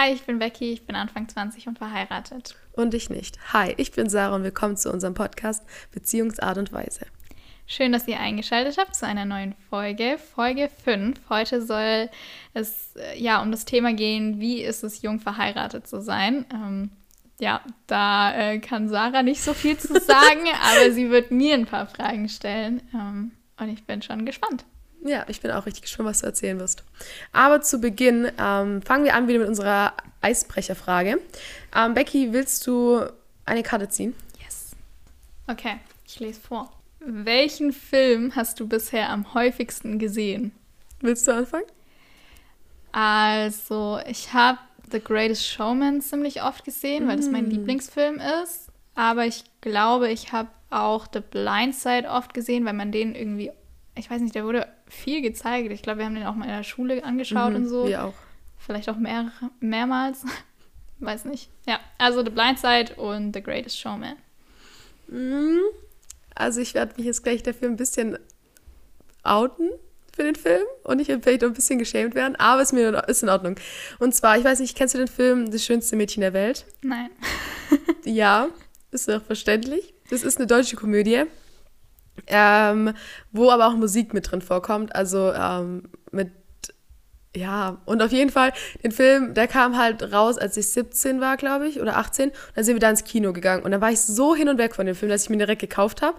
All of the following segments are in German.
Hi, ich bin Becky, ich bin Anfang 20 und verheiratet. Und ich nicht. Hi, ich bin Sarah und willkommen zu unserem Podcast Beziehungsart und Weise. Schön, dass ihr eingeschaltet habt zu einer neuen Folge, Folge 5. Heute soll es äh, ja um das Thema gehen, wie ist es, jung verheiratet zu sein. Ähm, ja, da äh, kann Sarah nicht so viel zu sagen, aber sie wird mir ein paar Fragen stellen. Ähm, und ich bin schon gespannt. Ja, ich bin auch richtig gespannt, was du erzählen wirst. Aber zu Beginn ähm, fangen wir an wieder mit unserer Eisbrecherfrage. Ähm, Becky, willst du eine Karte ziehen? Yes. Okay, ich lese vor. Welchen Film hast du bisher am häufigsten gesehen? Willst du anfangen? Also, ich habe The Greatest Showman ziemlich oft gesehen, weil das mein Mm. Lieblingsfilm ist. Aber ich glaube, ich habe auch The Blind Side oft gesehen, weil man den irgendwie, ich weiß nicht, der wurde viel gezeigt. Ich glaube, wir haben den auch mal in der Schule angeschaut Mhm, und so. Wir auch. Vielleicht auch mehr, mehrmals. weiß nicht. Ja, also The Blind Side und The Greatest Showman. Mhm. Also ich werde mich jetzt gleich dafür ein bisschen outen für den Film und ich werde vielleicht auch ein bisschen geschämt werden, aber ist mir ist in Ordnung. Und zwar, ich weiß nicht, kennst du den Film Das schönste Mädchen der Welt? Nein. Ja, ist doch verständlich. Das ist eine deutsche Komödie, ähm, wo aber auch Musik mit drin vorkommt. Also ähm, mit, ja, und auf jeden Fall, den Film, der kam halt raus, als ich 17 war, glaube ich, oder 18. Und dann sind wir da ins Kino gegangen. Und dann war ich so hin und weg von dem Film, dass ich mir direkt gekauft habe.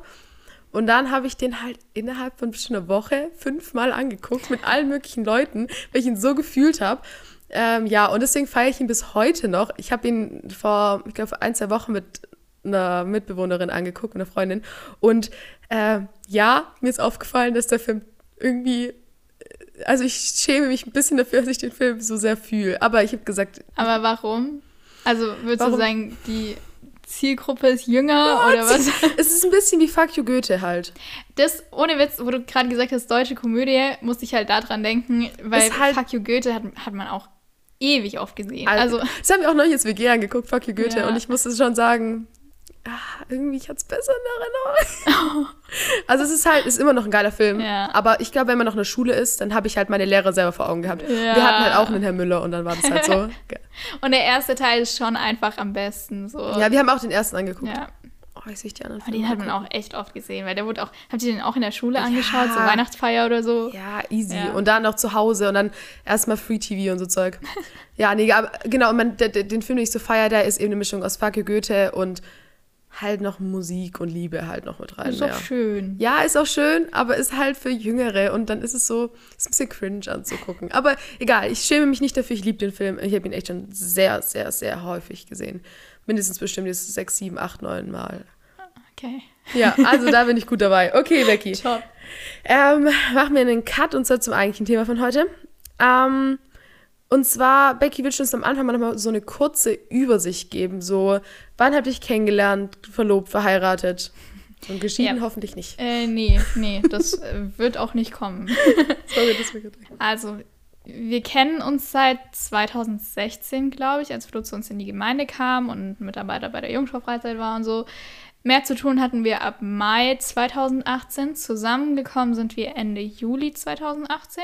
Und dann habe ich den halt innerhalb von bestimmt einer Woche fünfmal angeguckt mit allen möglichen Leuten, weil ich ihn so gefühlt habe. Ähm, ja, und deswegen feiere ich ihn bis heute noch. Ich habe ihn vor, ich glaube, ein, zwei Wochen mit einer Mitbewohnerin angeguckt, einer Freundin. Und äh, ja, mir ist aufgefallen, dass der Film irgendwie, also ich schäme mich ein bisschen dafür, dass ich den Film so sehr fühle. Aber ich habe gesagt, Aber warum? Also würdest Warum? du sagen, die Zielgruppe ist jünger oder was? es ist ein bisschen wie Fuck You Goethe halt. Das, ohne Witz, wo du gerade gesagt hast, deutsche Komödie, musste ich halt daran denken, weil halt- Fuck You Goethe hat, hat man auch ewig oft gesehen. Also, das haben wir auch neulich jetzt WG angeguckt, Fuck You Goethe. Ja. Und ich musste schon sagen, ah, irgendwie, ich hatte es besser in Erinnerung. also es ist halt, es ist immer noch ein geiler Film. Ja. Aber ich glaube, wenn man noch in der Schule ist, dann habe ich halt meine Lehrer selber vor Augen gehabt. Ja. Wir hatten halt auch einen Herrn Müller und dann war das halt so. und der erste Teil ist schon einfach am besten. So. ja, wir haben auch den ersten angeguckt. Ja. Oh, ich sehe die anderen Aber den hat man auch echt oft gesehen, weil der wurde auch, habt ihr den auch in der Schule angeschaut, so Weihnachtsfeier oder so? Ja, easy. Ja. Und dann noch zu Hause und dann erstmal Free TV und so Zeug. ja, nee, aber genau, und man, der, den Film, den ich so feier, der ist eben eine Mischung aus You Goethe und halt noch Musik und Liebe halt noch mit rein. ist ja. schön. Ja, ist auch schön, aber ist halt für Jüngere und dann ist es so, ist ein bisschen cringe anzugucken. Aber egal, ich schäme mich nicht dafür, ich liebe den Film. Ich habe ihn echt schon sehr, sehr, sehr häufig gesehen. Mindestens bestimmt jetzt sechs, sieben, acht, neun Mal. Okay. Ja, also da bin ich gut dabei. Okay, Becky. Top. Ähm, machen wir einen Cut und zwar zum eigentlichen Thema von heute. Ähm, und zwar, Becky, willst du uns am Anfang mal nochmal so eine kurze Übersicht geben? So, wann habt ihr dich kennengelernt, verlobt, verheiratet? Und geschieden Ja. hoffentlich nicht. Äh, nee, nee, das äh, wird auch nicht kommen. Sorry, das mir gerade- Also, wir kennen uns seit 2016, glaube ich, als Flo zu uns in die Gemeinde kam und Mitarbeiter bei der Jungschau-Freizeit war und so. Mehr zu tun hatten wir ab Mai 2018. Zusammengekommen sind wir Ende Juli 2018.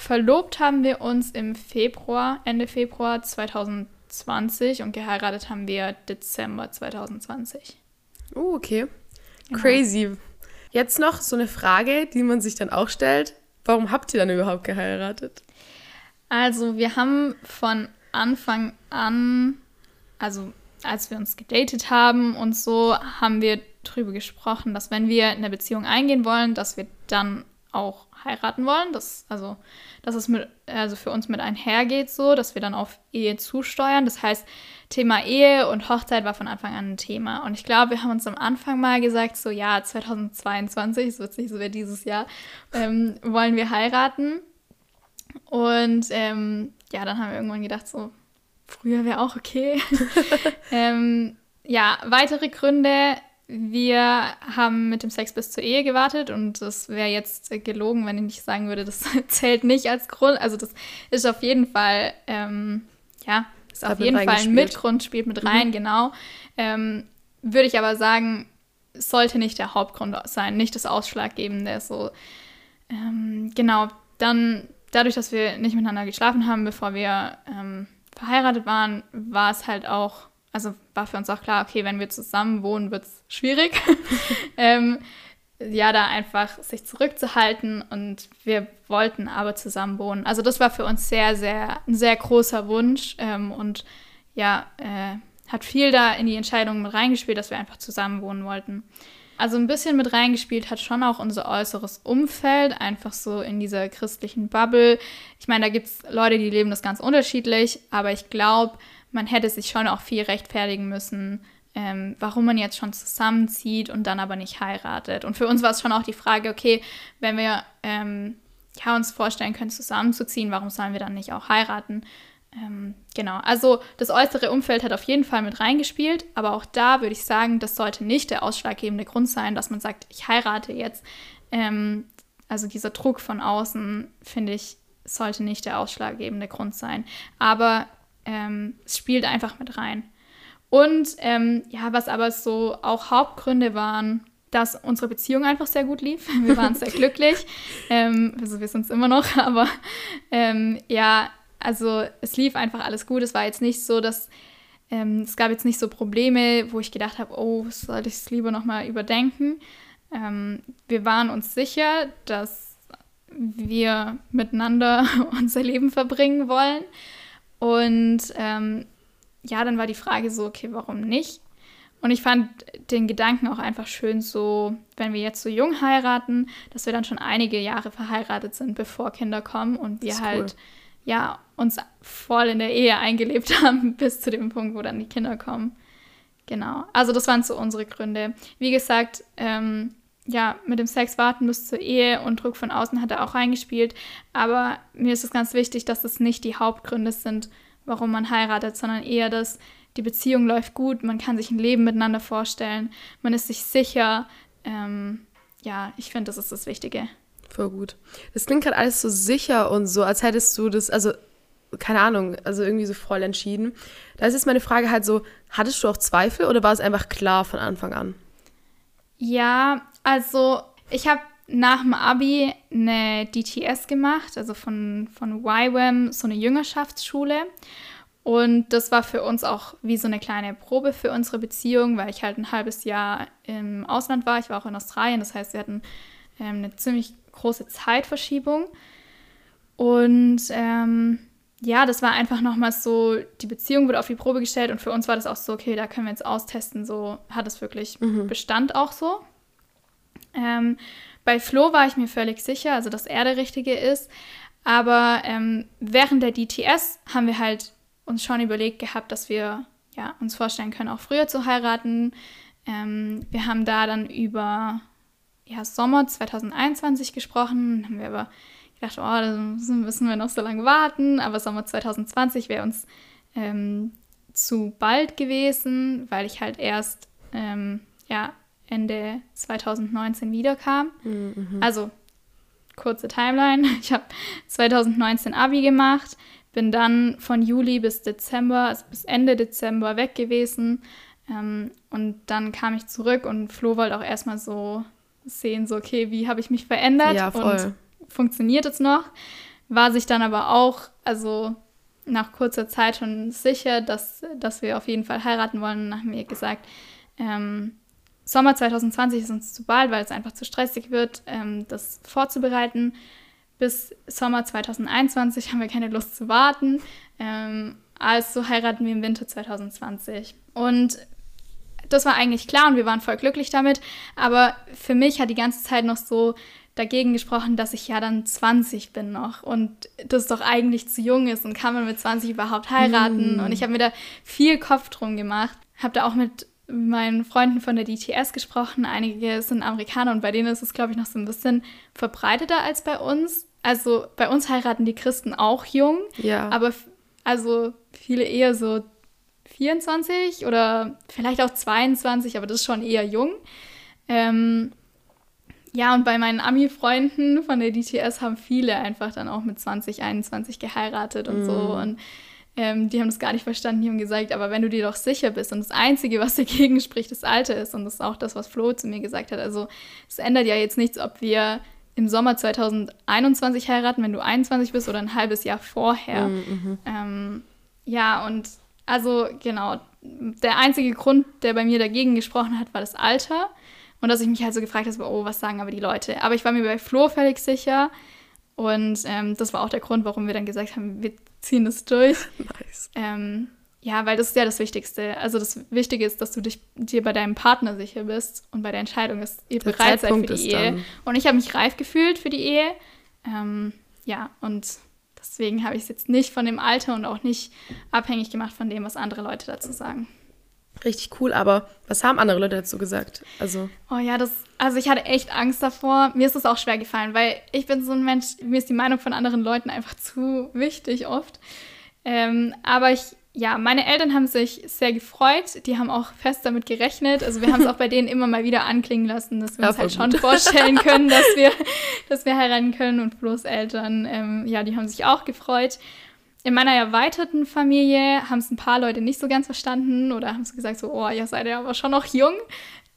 Verlobt haben wir uns im Februar, Ende Februar 2020 und geheiratet haben wir Dezember 2020. Oh, okay. Genau. Crazy. Jetzt noch so eine Frage, die man sich dann auch stellt. Warum habt ihr dann überhaupt geheiratet? Also, wir haben von Anfang an, also als wir uns gedatet haben und so, haben wir drüber gesprochen, dass wenn wir eine Beziehung eingehen wollen, dass wir dann auch heiraten wollen. Das, also, dass es mit, also für uns mit einhergeht, so, dass wir dann auf Ehe zusteuern. Das heißt, Thema Ehe und Hochzeit war von Anfang an ein Thema. Und ich glaube, wir haben uns am Anfang mal gesagt, so ja, 2022, es wird nicht so wie dieses Jahr, ähm, wollen wir heiraten. Und ähm, ja, dann haben wir irgendwann gedacht, so, früher wäre auch okay. ähm, ja, weitere Gründe. Wir haben mit dem Sex bis zur Ehe gewartet und das wäre jetzt gelogen, wenn ich nicht sagen würde, das zählt nicht als Grund. Also das ist auf jeden Fall, ähm, ja, ist Hat auf jeden Fall ein. Mitgrund, spielt mit rein, genau. Ähm, würde ich aber sagen, sollte nicht der Hauptgrund sein, nicht das Ausschlaggebende. So, ähm, genau, dann dadurch, dass wir nicht miteinander geschlafen haben, bevor wir ähm, verheiratet waren, war es halt auch, also war für uns auch klar, okay, wenn wir zusammen wohnen, wird es schwierig. ähm, ja, da einfach sich zurückzuhalten und wir wollten aber zusammen wohnen. Also das war für uns sehr, sehr, ein sehr großer Wunsch ähm, und ja, äh, hat viel da in die Entscheidung mit reingespielt, dass wir einfach zusammen wohnen wollten. Also ein bisschen mit reingespielt hat schon auch unser äußeres Umfeld, einfach so in dieser christlichen Bubble. Ich meine, da gibt es Leute, die leben das ganz unterschiedlich, aber ich glaube, man hätte sich schon auch viel rechtfertigen müssen, ähm, warum man jetzt schon zusammenzieht und dann aber nicht heiratet. Und für uns war es schon auch die Frage, okay, wenn wir ähm, ja, uns vorstellen können, zusammenzuziehen, warum sollen wir dann nicht auch heiraten? Ähm, genau, also das äußere Umfeld hat auf jeden Fall mit reingespielt, aber auch da würde ich sagen, das sollte nicht der ausschlaggebende Grund sein, dass man sagt, ich heirate jetzt. Ähm, also dieser Druck von außen, finde ich, sollte nicht der ausschlaggebende Grund sein. Aber ähm, es spielt einfach mit rein. Und ähm, ja, was aber so auch Hauptgründe waren, dass unsere Beziehung einfach sehr gut lief. Wir waren sehr glücklich. Ähm, also wir sind es immer noch, aber ähm, ja, also es lief einfach alles gut. Es war jetzt nicht so, dass ähm, es gab jetzt nicht so Probleme, wo ich gedacht habe, oh, sollte ich es lieber nochmal überdenken. Ähm, wir waren uns sicher, dass wir miteinander unser Leben verbringen wollen. Und ähm, ja, dann war die Frage so, okay, warum nicht? Und ich fand den Gedanken auch einfach schön so, wenn wir jetzt so jung heiraten, dass wir dann schon einige Jahre verheiratet sind, bevor Kinder kommen und wir halt cool. ja uns voll in der Ehe eingelebt haben bis zu dem Punkt, wo dann die Kinder kommen. Genau. Also das waren so unsere Gründe. Wie gesagt, ähm, ja, mit dem Sex warten bis zur Ehe und Druck von außen hat er auch reingespielt. Aber mir ist es ganz wichtig, dass es nicht die Hauptgründe sind, warum man heiratet, sondern eher, dass die Beziehung läuft gut, man kann sich ein Leben miteinander vorstellen, man ist sich sicher. Ähm, ja, ich finde, das ist das Wichtige. Voll gut. Das klingt gerade alles so sicher und so, als hättest du das, also keine Ahnung, also irgendwie so voll entschieden. Da ist jetzt meine Frage halt so, hattest du auch Zweifel oder war es einfach klar von Anfang an? Ja, also ich habe nach dem Abi eine DTS gemacht, also von, von YWAM, so eine Jüngerschaftsschule. Und das war für uns auch wie so eine kleine Probe für unsere Beziehung, weil ich halt ein halbes Jahr im Ausland war. Ich war auch in Australien, das heißt, wir hatten ähm, eine ziemlich große Zeitverschiebung. Und ähm, ja, das war einfach nochmal so, die Beziehung wurde auf die Probe gestellt und für uns war das auch so, okay, da können wir jetzt austesten, so hat es wirklich mhm. Bestand auch so. Ähm, bei Flo war ich mir völlig sicher, also dass er der Richtige ist. Aber ähm, während der DTS haben wir halt uns schon überlegt gehabt, dass wir ja, uns vorstellen können, auch früher zu heiraten. Ähm, wir haben da dann über ja, Sommer 2021 gesprochen, haben wir aber gedacht, oh, da müssen wir noch so lange warten, aber Sommer 2020 wäre uns ähm, zu bald gewesen, weil ich halt erst ähm, ja, Ende 2019 wiederkam. Mhm. Also kurze Timeline. Ich habe 2019 Abi gemacht, bin dann von Juli bis Dezember, also bis Ende Dezember weg gewesen. Ähm, und dann kam ich zurück und Flo wollte auch erstmal so sehen, so, okay, wie habe ich mich verändert ja, voll. und funktioniert es noch? War sich dann aber auch, also nach kurzer Zeit schon sicher, dass, dass wir auf jeden Fall heiraten wollen und haben mir gesagt, ähm, Sommer 2020 ist uns zu bald, weil es einfach zu stressig wird, ähm, das vorzubereiten. Bis Sommer 2021 haben wir keine Lust zu warten. Ähm, also heiraten wir im Winter 2020. Und das war eigentlich klar und wir waren voll glücklich damit. Aber für mich hat die ganze Zeit noch so dagegen gesprochen, dass ich ja dann 20 bin noch und das doch eigentlich zu jung ist und kann man mit 20 überhaupt heiraten. Mm. Und ich habe mir da viel Kopf drum gemacht. Habe da auch mit meinen Freunden von der DTS gesprochen. Einige sind Amerikaner und bei denen ist es, glaube ich, noch so ein bisschen verbreiteter als bei uns. Also bei uns heiraten die Christen auch jung. Ja. Aber also viele eher so 24 oder vielleicht auch 22, aber das ist schon eher jung. Ähm, ja, und bei meinen Ami-Freunden von der DTS haben viele einfach dann auch mit 20, 21 geheiratet und mm. so. Und ähm, die haben das gar nicht verstanden, die haben gesagt, aber wenn du dir doch sicher bist und das Einzige, was dagegen spricht, das Alter ist und das ist auch das, was Flo zu mir gesagt hat. Also es ändert ja jetzt nichts, ob wir im Sommer 2021 heiraten, wenn du 21 bist oder ein halbes Jahr vorher. Mhm. Ähm, ja, und also genau, der einzige Grund, der bei mir dagegen gesprochen hat, war das Alter. Und dass ich mich halt so gefragt habe, oh, was sagen aber die Leute? Aber ich war mir bei Flo völlig sicher. Und ähm, das war auch der Grund, warum wir dann gesagt haben, wir ziehen das durch. Nice. Ähm, ja, weil das ist ja das Wichtigste. Also das Wichtige ist, dass du dich, dir bei deinem Partner sicher bist und bei der Entscheidung, dass ihr Der bereit seid für Zeitpunkt die ist Ehe. dann- Und ich habe mich reif gefühlt für die Ehe. Ähm, ja, und deswegen habe ich es jetzt nicht von dem Alter und auch nicht abhängig gemacht von dem, was andere Leute dazu sagen. Richtig cool, aber was haben andere Leute dazu gesagt? Also, Oh ja, das, also ich hatte echt Angst davor. Mir ist es auch schwer gefallen, weil ich bin so ein Mensch, mir ist die Meinung von anderen Leuten einfach zu wichtig oft. Ähm, aber ich, ja, meine Eltern haben sich sehr gefreut. Die haben auch fest damit gerechnet. Also wir haben es auch bei denen immer mal wieder anklingen lassen, dass wir Ja, uns halt voll schon gut. vorstellen können, dass wir, dass wir heiraten können. Und bloß Eltern, ähm, ja, die haben sich auch gefreut. In meiner erweiterten Familie haben es ein paar Leute nicht so ganz verstanden oder haben so gesagt, so, oh, ihr seid ja aber schon noch jung.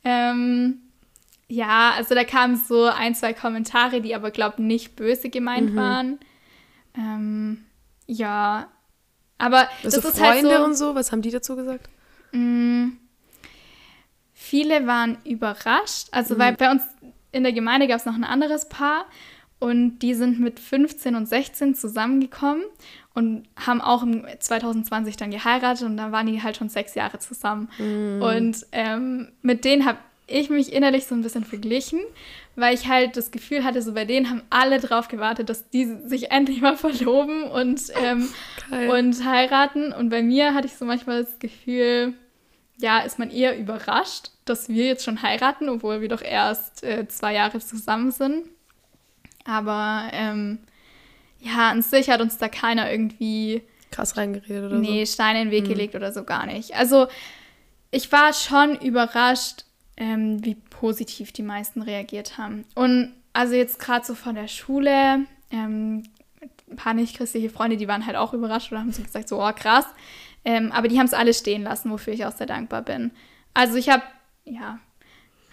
Ähm, ja, also da kamen so ein, zwei Kommentare, die aber, glaube nicht böse gemeint Mhm. waren. Ähm, ja, aber also das ist Freunde halt so, und so, was haben die dazu gesagt? mh, viele waren überrascht. Mhm. Also, weil bei uns in der Gemeinde gab es noch ein anderes Paar und die sind mit 15 und 16 zusammengekommen und haben auch im 2020 dann geheiratet und dann waren die halt schon sechs Jahre zusammen. Mhm. Und ähm, mit denen habe ich mich innerlich so ein bisschen verglichen, weil ich halt das Gefühl hatte, so bei denen haben alle drauf gewartet, dass die sich endlich mal verloben und, ähm, und heiraten. Und bei mir hatte ich so manchmal das Gefühl, ja, ist man eher überrascht, dass wir jetzt schon heiraten, obwohl wir doch erst äh, zwei Jahre zusammen sind. Aber ähm, ja, an sich hat uns da keiner irgendwie Krass reingeredet oder nee, Steine in den Weg Mhm. gelegt oder so gar nicht. Also ich war schon überrascht, ähm, wie positiv die meisten reagiert haben. Und also jetzt gerade so von der Schule, ähm, ein paar nicht-christliche Freunde, die waren halt auch überrascht oder haben so gesagt, so, oh krass. Ähm, aber die haben es alle stehen lassen, wofür ich auch sehr dankbar bin. Also ich habe, ja,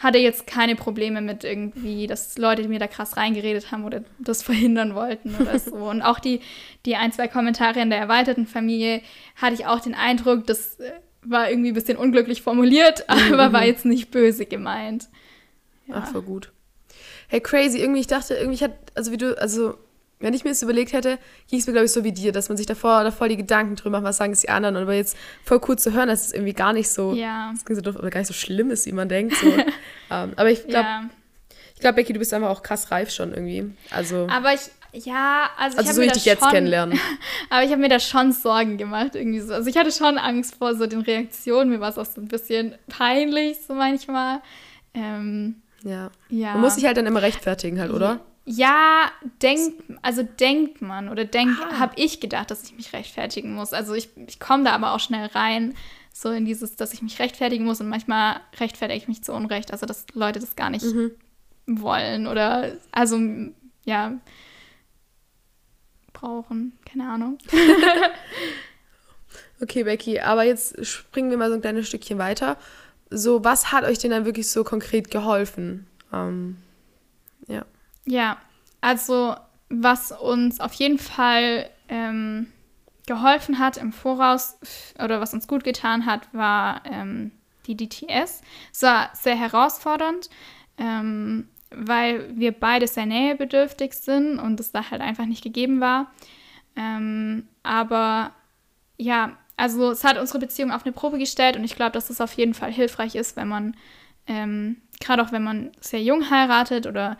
hatte jetzt keine Probleme mit irgendwie, dass Leute mir da krass reingeredet haben oder das verhindern wollten oder so. Und auch die, die ein, zwei Kommentare in der erweiterten Familie hatte ich auch den Eindruck, das äh, war irgendwie ein bisschen unglücklich formuliert, aber war jetzt nicht böse gemeint. so. Ach, voll gut. Hey, crazy. Irgendwie, ich dachte, irgendwie ich hat, also wie du, also wenn ich mir das überlegt hätte, ging es mir, glaube ich, so wie dir, dass man sich davor da voll die Gedanken drüber macht, was sagen es die anderen. Aber jetzt voll cool zu hören, dass es irgendwie gar nicht so, Ja. das so doof, aber gar nicht so schlimm ist, wie man denkt. So. ähm, aber ich glaube, ja. ich glaube, Becky, du bist einfach auch krass reif schon irgendwie. Also, Aber ich, ja, also, ich also habe so mir wie ich da dich jetzt schon, kennenlernen. Aber ich habe mir da schon Sorgen gemacht, irgendwie so. Also ich hatte schon Angst vor so den Reaktionen. Mir war es auch so ein bisschen peinlich, so manchmal. Ähm, Ja. ja. Man muss sich halt dann immer rechtfertigen halt, oder? Ja, denkt, also denkt man oder denkt, Ah. habe ich gedacht, dass ich mich rechtfertigen muss. Also ich, ich komme da aber auch schnell rein, so in dieses, dass ich mich rechtfertigen muss und manchmal rechtfertige ich mich zu Unrecht, also dass Leute das gar nicht Mhm. wollen oder also ja brauchen, keine Ahnung. Okay, Becky, aber jetzt springen wir mal so ein kleines Stückchen weiter. So, was hat euch denn dann wirklich so konkret geholfen? Ähm, ja. Also was uns auf jeden Fall ähm, geholfen hat im Voraus oder was uns gut getan hat, war ähm, die DTS. Es war sehr herausfordernd, ähm, weil wir beide sehr nähebedürftig sind und es da halt einfach nicht gegeben war. Ähm, aber ja, also es hat unsere Beziehung auf eine Probe gestellt und ich glaube, dass es auf jeden Fall hilfreich ist, wenn man, ähm, gerade auch wenn man sehr jung heiratet oder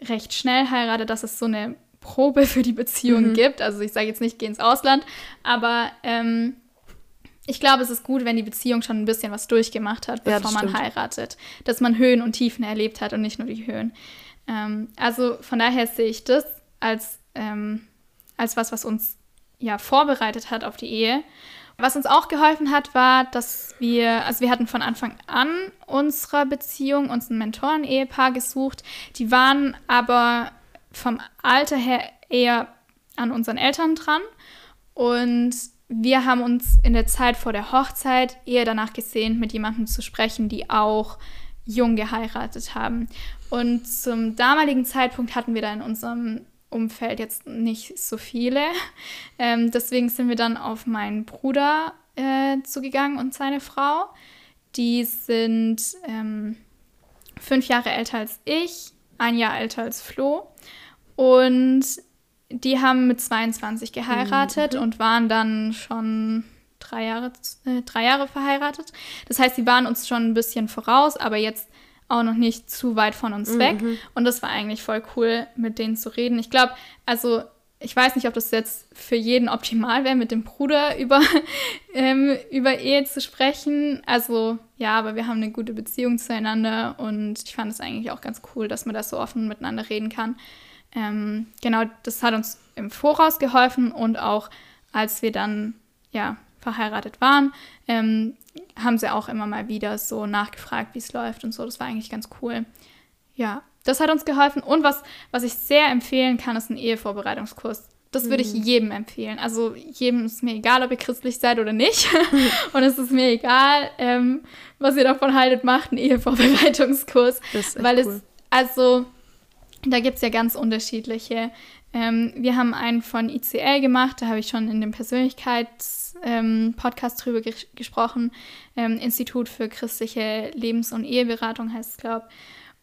recht schnell heiratet, dass es so eine Probe für die Beziehung Mhm. gibt. Also ich sage jetzt nicht, geh ins Ausland, aber ähm, ich glaube, es ist gut, wenn die Beziehung schon ein bisschen was durchgemacht hat, Ja, bevor das man stimmt. heiratet. Dass man Höhen und Tiefen erlebt hat und nicht nur die Höhen. Ähm, also von daher sehe ich das als, ähm, als was, was uns ja vorbereitet hat auf die Ehe. Was uns auch geholfen hat, war, dass wir, also wir hatten von Anfang an unserer Beziehung uns ein Mentoren-Ehepaar gesucht. Die waren aber vom Alter her eher an unseren Eltern dran. Und wir haben uns in der Zeit vor der Hochzeit eher danach gesehnt, mit jemandem zu sprechen, die auch jung geheiratet haben. Und zum damaligen Zeitpunkt hatten wir da in unserem Umfeld jetzt nicht so viele. Ähm, deswegen sind wir dann auf meinen Bruder äh, zugegangen und seine Frau. Die sind ähm, fünf Jahre älter als ich, ein Jahr älter als Flo. Und die haben mit 22 geheiratet mhm. und waren dann schon drei Jahre, äh, drei Jahre verheiratet. Das heißt, sie waren uns schon ein bisschen voraus, aber jetzt auch noch nicht zu weit von uns mhm. weg. Und das war eigentlich voll cool, mit denen zu reden. Ich glaube, also ich weiß nicht, ob das jetzt für jeden optimal wäre, mit dem Bruder über, ähm, über Ehe zu sprechen. Also ja, aber wir haben eine gute Beziehung zueinander und ich fand es eigentlich auch ganz cool, dass man da so offen miteinander reden kann. Ähm, genau, das hat uns im Voraus geholfen und auch als wir dann ja verheiratet waren, ähm, haben sie auch immer mal wieder so nachgefragt, wie es läuft und so. Das war eigentlich ganz cool. Ja, das hat uns geholfen. Und was, was ich sehr empfehlen kann, ist ein Ehevorbereitungskurs. Das würde ich mhm. jedem empfehlen. Also jedem ist mir egal, ob ihr christlich seid oder nicht. und es ist mir egal, ähm, was ihr davon haltet, macht einen Ehevorbereitungskurs. Weil cool. es, also da gibt es ja ganz unterschiedliche. Ähm, wir haben einen von ICL gemacht, da habe ich schon in dem Persönlichkeits-Podcast ähm, drüber ge gesprochen. Ähm, Institut für christliche Lebens- und Eheberatung heißt es, glaube ich.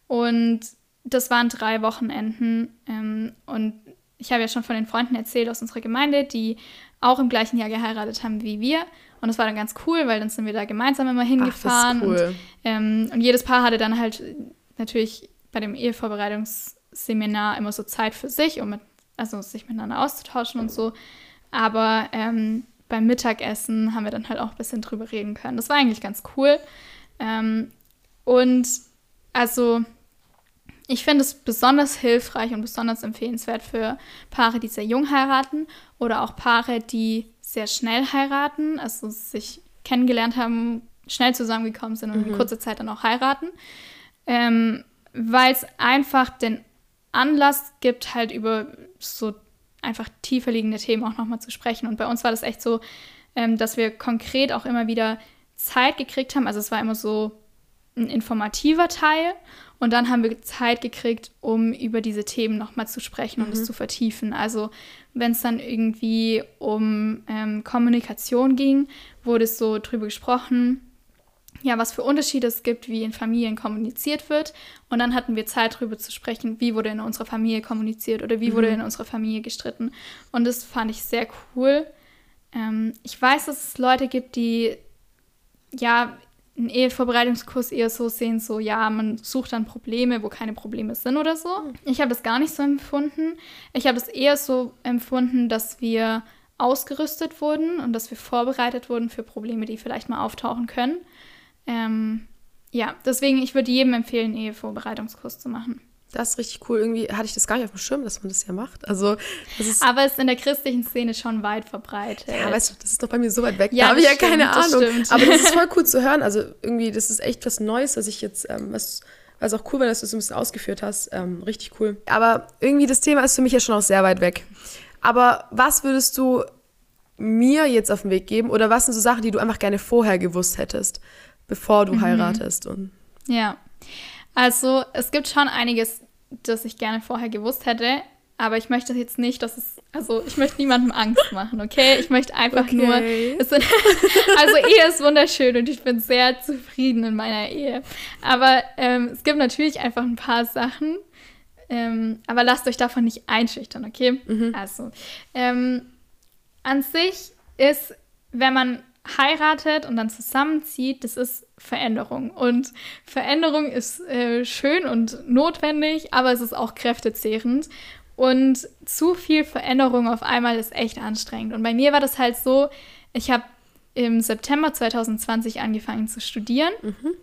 Und das waren drei Wochenenden. Ähm, und ich habe ja schon von den Freunden erzählt aus unserer Gemeinde, die auch im gleichen Jahr geheiratet haben wie wir. Und das war dann ganz cool, weil dann sind wir da gemeinsam immer hingefahren. Ach, cool. und, ähm, und jedes Paar hatte dann halt natürlich bei dem Ehevorbereitungsseminar immer so Zeit für sich, um mit, also sich miteinander auszutauschen und so. Aber ähm, beim Mittagessen haben wir dann halt auch ein bisschen drüber reden können. Das war eigentlich ganz cool. Ähm, und also ich finde es besonders hilfreich und besonders empfehlenswert für Paare, die sehr jung heiraten oder auch Paare, die sehr schnell heiraten, also sich kennengelernt haben, schnell zusammengekommen sind und mhm. in kurzer Zeit dann auch heiraten. Ähm, Weil es einfach den Anlass gibt, halt über so einfach tiefer liegende Themen auch nochmal zu sprechen. Und bei uns war das echt so, ähm, dass wir konkret auch immer wieder Zeit gekriegt haben. Also es war immer so ein informativer Teil und dann haben wir Zeit gekriegt, um über diese Themen nochmal zu sprechen und mhm. es zu vertiefen. Also wenn es dann irgendwie um ähm, Kommunikation ging, wurde es so drüber gesprochen, ja, was für Unterschiede es gibt, wie in Familien kommuniziert wird. Und dann hatten wir Zeit darüber zu sprechen, wie wurde in unserer Familie kommuniziert oder wie mhm. wurde in unserer Familie gestritten. Und das fand ich sehr cool. Ähm, ich weiß, dass es Leute gibt, die ja einen Ehevorbereitungskurs eher so sehen, so ja, man sucht dann Probleme, wo keine Probleme sind oder so. Hm. Ich habe das gar nicht so empfunden. Ich habe es eher so empfunden, dass wir ausgerüstet wurden und dass wir vorbereitet wurden für Probleme, die vielleicht mal auftauchen können. Ähm, ja, deswegen, ich würde jedem empfehlen, einen Ehevorbereitungskurs zu machen. Das ist richtig cool. Irgendwie hatte ich das gar nicht auf dem Schirm, dass man das ja macht. Also, ist Aber es ist in der christlichen Szene schon weit verbreitet. Ja, weißt du, das ist doch bei mir so weit weg. Ja, da habe ich ja keine Ahnung. Aber das ist voll cool zu hören. Also irgendwie, das ist echt was Neues, was ich jetzt, ähm, was, was auch cool dass du es ein bisschen ausgeführt hast. Ähm, richtig cool. Aber irgendwie, das Thema ist für mich ja schon auch sehr weit weg. Aber was würdest du mir jetzt auf den Weg geben? Oder was sind so Sachen, die du einfach gerne vorher gewusst hättest, bevor du mhm. heiratest? Und ja. Also es gibt schon einiges, das ich gerne vorher gewusst hätte, aber ich möchte jetzt nicht, dass es, also ich möchte niemandem Angst machen, okay? Ich möchte einfach okay. nur, sind, also Ehe ist wunderschön und ich bin sehr zufrieden in meiner Ehe. Aber ähm, es gibt natürlich einfach ein paar Sachen, ähm, aber lasst euch davon nicht einschüchtern, okay? Mhm. Also, ähm, an sich ist, wenn man heiratet und dann zusammenzieht, das ist Veränderung. Und Veränderung ist äh, schön und notwendig, aber es ist auch kräftezehrend. Und zu viel Veränderung auf einmal ist echt anstrengend. Und bei mir war das halt so, ich habe im September 2020 angefangen zu studieren, mhm.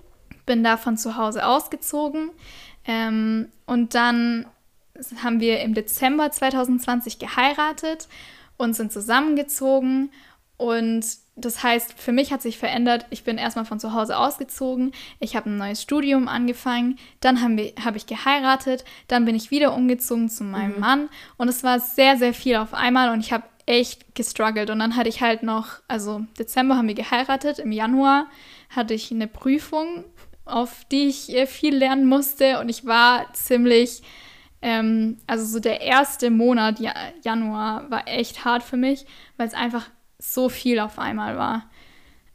bin da von zu Hause ausgezogen ähm, und dann haben wir im Dezember 2020 geheiratet und sind zusammengezogen und das heißt, für mich hat sich verändert, ich bin erstmal von zu Hause ausgezogen, ich habe ein neues Studium angefangen, dann habe hab ich geheiratet, dann bin ich wieder umgezogen zu meinem mhm. Mann und es war sehr, sehr viel auf einmal und ich habe echt gestruggelt. Und dann hatte ich halt noch, also Dezember haben wir geheiratet, im Januar hatte ich eine Prüfung auf die ich äh, viel lernen musste. Und ich war ziemlich, ähm, also so der erste Monat, ja, Januar, war echt hart für mich, weil es einfach so viel auf einmal war.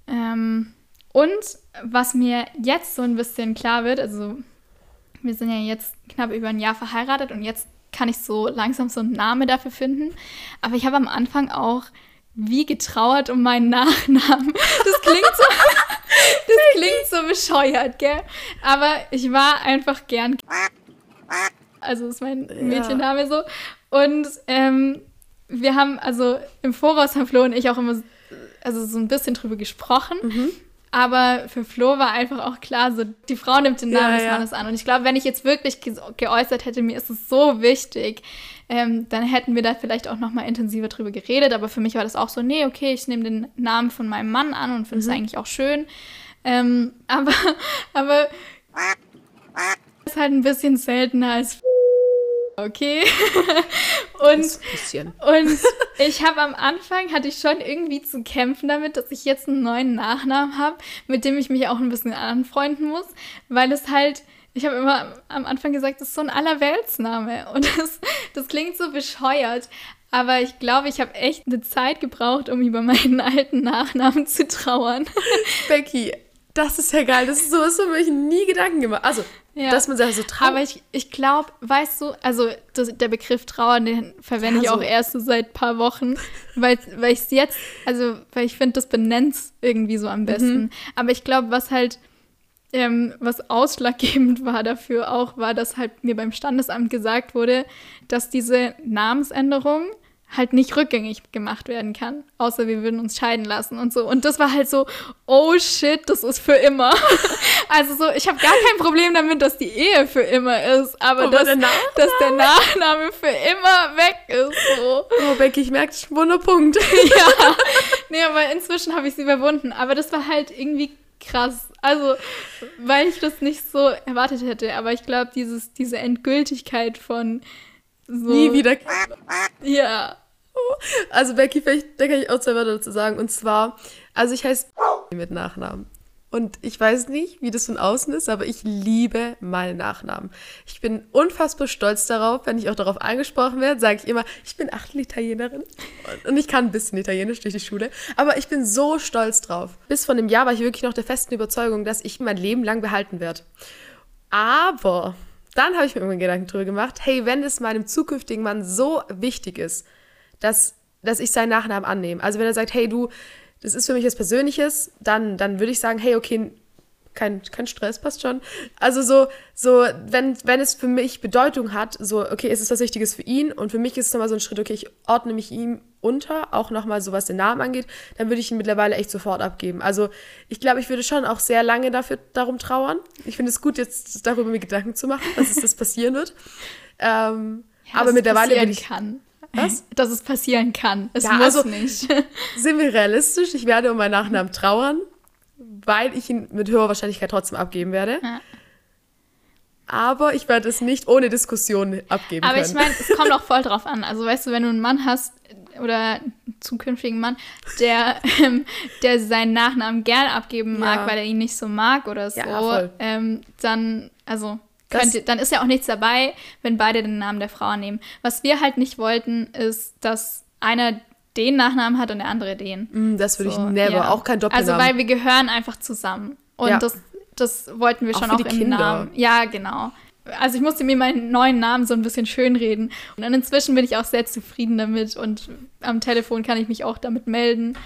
Ähm, und was mir jetzt so ein bisschen klar wird, also wir sind ja jetzt knapp über ein Jahr verheiratet und jetzt kann ich so langsam so einen Namen dafür finden. Aber ich habe am Anfang auch wie getrauert um meinen Nachnamen. Das klingt so, das klingt so bescheuert, gell? Aber ich war einfach gern. Also ist mein Mädchenname so. Und ähm, wir haben, also im Voraus haben Flo und ich auch immer also so ein bisschen drüber gesprochen. Mhm. Aber für Flo war einfach auch klar, so die Frau nimmt den Namen ja, des Mannes ja. an. Und ich glaube, wenn ich jetzt wirklich ge geäußert hätte, mir ist es so wichtig, ähm, dann hätten wir da vielleicht auch noch mal intensiver drüber geredet. Aber für mich war das auch so, nee, okay, ich nehme den Namen von meinem Mann an und finde es mhm. eigentlich auch schön. Ähm, aber, aber ist halt ein bisschen seltener als okay. und, und ich habe am Anfang, hatte ich schon irgendwie zu kämpfen damit, dass ich jetzt einen neuen Nachnamen habe, mit dem ich mich auch ein bisschen anfreunden muss, weil es halt, ich habe immer am Anfang gesagt, das ist so ein Allerweltsname und das, das klingt so bescheuert. Aber ich glaube, ich habe echt eine Zeit gebraucht, um über meinen alten Nachnamen zu trauern. Becky, das ist ja geil. Das ist sowas, wo ich nie Gedanken gemacht Also, ja. dass man sich so trauert. Aber ich, ich glaube, weißt du, also das, der Begriff Trauern, den verwende ja, ich auch erst so seit ein paar Wochen, weil, weil ich es jetzt, also, weil ich finde, das benennt es irgendwie so am mhm. besten. Mhm. Aber ich glaube, was halt, ähm, was ausschlaggebend war dafür auch, war, dass halt mir beim Standesamt gesagt wurde, dass diese Namensänderung halt nicht rückgängig gemacht werden kann, außer wir würden uns scheiden lassen und so. Und das war halt so, oh shit, das ist für immer. also so, ich habe gar kein Problem damit, dass die Ehe für immer ist, aber, aber dass, der dass, der Nachname für immer weg ist. So. Oh, Becky, ich merke, ich Wunderpunkt. ja, nee, aber inzwischen habe ich sie überwunden. Aber das war halt irgendwie krass. Also, weil ich das nicht so erwartet hätte. Aber ich glaube, diese Endgültigkeit von so. Nie wieder. Ja. Also Becky, vielleicht, da kann ich auch zwei Wörter dazu sagen. Und zwar, also ich heiße mit Nachnamen. Und ich weiß nicht, wie das von außen ist, aber ich liebe meinen Nachnamen. Ich bin unfassbar stolz darauf, wenn ich auch darauf angesprochen werde, sage ich immer, ich bin Achtel-Italienerin. Und ich kann ein bisschen Italienisch durch die Schule. Aber ich bin so stolz drauf. Bis vor einem Jahr war ich wirklich noch der festen Überzeugung, dass ich mein Leben lang behalten werde. Aber dann habe ich mir irgendwann Gedanken drüber gemacht, hey, wenn es meinem zukünftigen Mann so wichtig ist, dass, dass ich seinen Nachnamen annehme, also wenn er sagt, hey, du, das ist für mich was Persönliches, dann, dann würde ich sagen, hey, okay, kein, kein Stress, passt schon. Also so, so wenn, wenn es für mich Bedeutung hat, so, okay, ist es was Wichtiges für ihn und für mich ist es nochmal so ein Schritt, okay, ich ordne mich ihm unter, auch nochmal so was den Namen angeht, dann würde ich ihn mittlerweile echt sofort abgeben. Also ich glaube, ich würde schon auch sehr lange dafür darum trauern. Ich finde es gut, jetzt darüber mir Gedanken zu machen, dass es das passieren wird. Ähm, ja, aber mittlerweile bin ich. Kann. Was? Dass es passieren kann. Es ja, muss also, nicht. Sind wir realistisch? Ich werde um meinen Nachnamen trauern weil ich ihn mit höherer Wahrscheinlichkeit trotzdem abgeben werde. Ja. Aber ich werde es nicht ohne Diskussion abgeben Aber können. ich meine, es kommt auch voll drauf an. Also weißt du, wenn du einen Mann hast oder einen zukünftigen Mann, der, ähm, der seinen Nachnamen gern abgeben mag, ja. weil er ihn nicht so mag oder so, ja, ähm, dann, also könnte, dann ist ja auch nichts dabei, wenn beide den Namen der Frau nehmen. Was wir halt nicht wollten, ist, dass einer den Nachnamen hat und der andere den. Mm, das würde so, ich never, ja. auch kein Doppelnamen. Also weil wir gehören einfach zusammen. Und ja. das, das wollten wir schon auch, auch im Kinder. Namen. Ja, genau. Also ich musste mir meinen neuen Namen so ein bisschen schönreden. Und inzwischen bin ich auch sehr zufrieden damit und am Telefon kann ich mich auch damit melden.